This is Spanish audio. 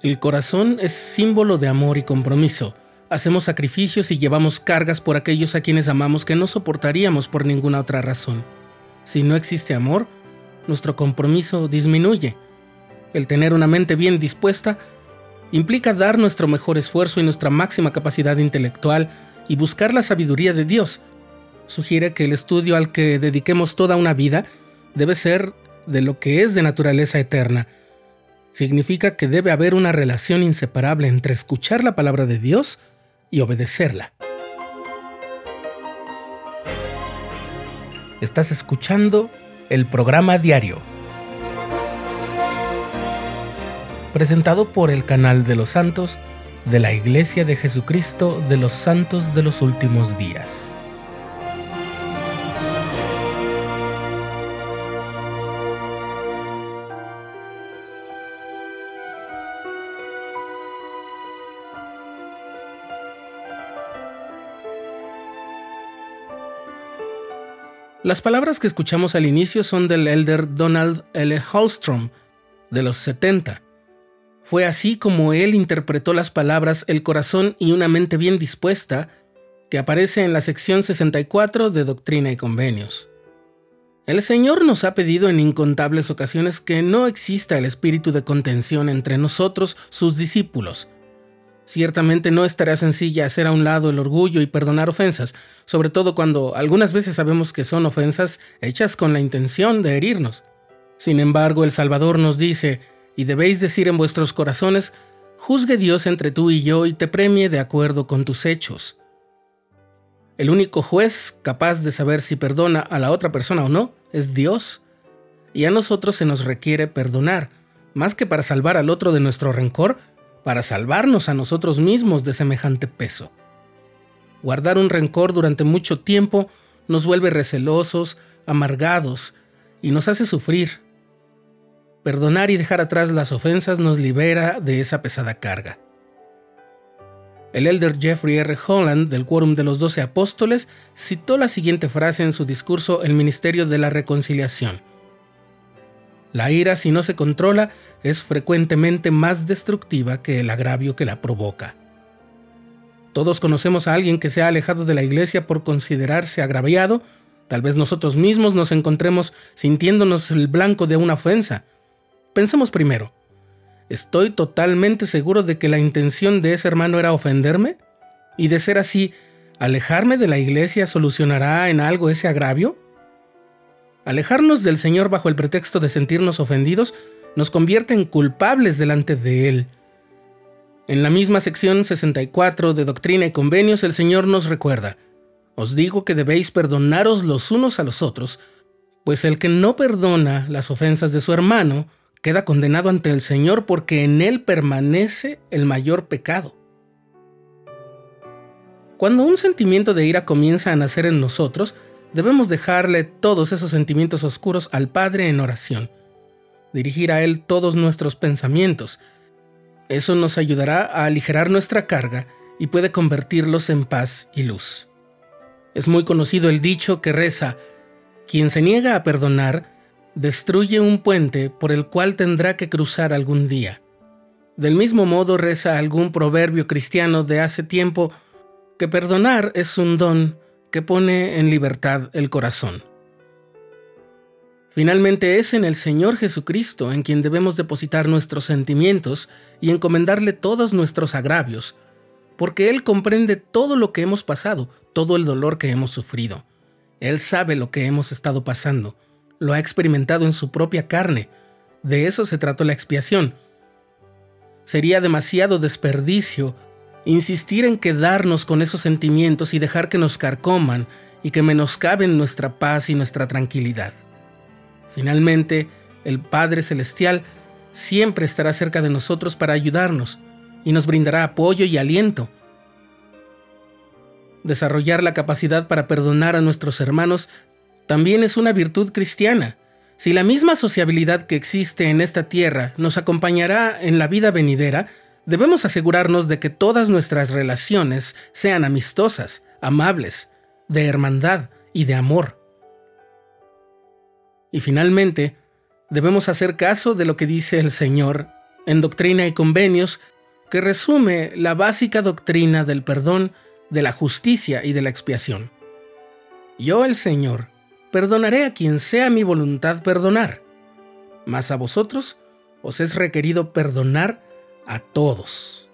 El corazón es símbolo de amor y compromiso. Hacemos sacrificios y llevamos cargas por aquellos a quienes amamos que no soportaríamos por ninguna otra razón. Si no existe amor, nuestro compromiso disminuye. El tener una mente bien dispuesta implica dar nuestro mejor esfuerzo y nuestra máxima capacidad intelectual y buscar la sabiduría de Dios. Sugiere que el estudio al que dediquemos toda una vida debe ser de lo que es de naturaleza eterna. Significa que debe haber una relación inseparable entre escuchar la palabra de Dios y obedecerla. Estás escuchando el programa diario, presentado por el canal de los santos de la Iglesia de Jesucristo de los Santos de los Últimos Días. Las palabras que escuchamos al inicio son del elder Donald L. Hallstrom, de los 70. Fue así como él interpretó las palabras el corazón y una mente bien dispuesta, que aparece en la sección 64 de Doctrina y Convenios. El Señor nos ha pedido en incontables ocasiones que no exista el espíritu de contención entre nosotros, sus discípulos, Ciertamente no estará sencilla hacer a un lado el orgullo y perdonar ofensas, sobre todo cuando algunas veces sabemos que son ofensas hechas con la intención de herirnos. Sin embargo, el Salvador nos dice, y debéis decir en vuestros corazones, juzgue Dios entre tú y yo y te premie de acuerdo con tus hechos. El único juez capaz de saber si perdona a la otra persona o no es Dios. Y a nosotros se nos requiere perdonar, más que para salvar al otro de nuestro rencor, para salvarnos a nosotros mismos de semejante peso. Guardar un rencor durante mucho tiempo nos vuelve recelosos, amargados y nos hace sufrir. Perdonar y dejar atrás las ofensas nos libera de esa pesada carga. El elder Jeffrey R. Holland del Quórum de los Doce Apóstoles citó la siguiente frase en su discurso El Ministerio de la Reconciliación. La ira, si no se controla, es frecuentemente más destructiva que el agravio que la provoca. Todos conocemos a alguien que se ha alejado de la iglesia por considerarse agraviado. Tal vez nosotros mismos nos encontremos sintiéndonos el blanco de una ofensa. Pensemos primero, ¿estoy totalmente seguro de que la intención de ese hermano era ofenderme? Y de ser así, ¿alejarme de la iglesia solucionará en algo ese agravio? Alejarnos del Señor bajo el pretexto de sentirnos ofendidos nos convierte en culpables delante de Él. En la misma sección 64 de Doctrina y Convenios el Señor nos recuerda, os digo que debéis perdonaros los unos a los otros, pues el que no perdona las ofensas de su hermano queda condenado ante el Señor porque en él permanece el mayor pecado. Cuando un sentimiento de ira comienza a nacer en nosotros, debemos dejarle todos esos sentimientos oscuros al Padre en oración, dirigir a Él todos nuestros pensamientos. Eso nos ayudará a aligerar nuestra carga y puede convertirlos en paz y luz. Es muy conocido el dicho que reza, quien se niega a perdonar, destruye un puente por el cual tendrá que cruzar algún día. Del mismo modo reza algún proverbio cristiano de hace tiempo que perdonar es un don que pone en libertad el corazón. Finalmente es en el Señor Jesucristo en quien debemos depositar nuestros sentimientos y encomendarle todos nuestros agravios, porque Él comprende todo lo que hemos pasado, todo el dolor que hemos sufrido. Él sabe lo que hemos estado pasando, lo ha experimentado en su propia carne. De eso se trató la expiación. Sería demasiado desperdicio Insistir en quedarnos con esos sentimientos y dejar que nos carcoman y que menoscaben nuestra paz y nuestra tranquilidad. Finalmente, el Padre Celestial siempre estará cerca de nosotros para ayudarnos y nos brindará apoyo y aliento. Desarrollar la capacidad para perdonar a nuestros hermanos también es una virtud cristiana. Si la misma sociabilidad que existe en esta tierra nos acompañará en la vida venidera, Debemos asegurarnos de que todas nuestras relaciones sean amistosas, amables, de hermandad y de amor. Y finalmente, debemos hacer caso de lo que dice el Señor en Doctrina y Convenios, que resume la básica doctrina del perdón, de la justicia y de la expiación. Yo, el Señor, perdonaré a quien sea mi voluntad perdonar, mas a vosotros os es requerido perdonar a todos.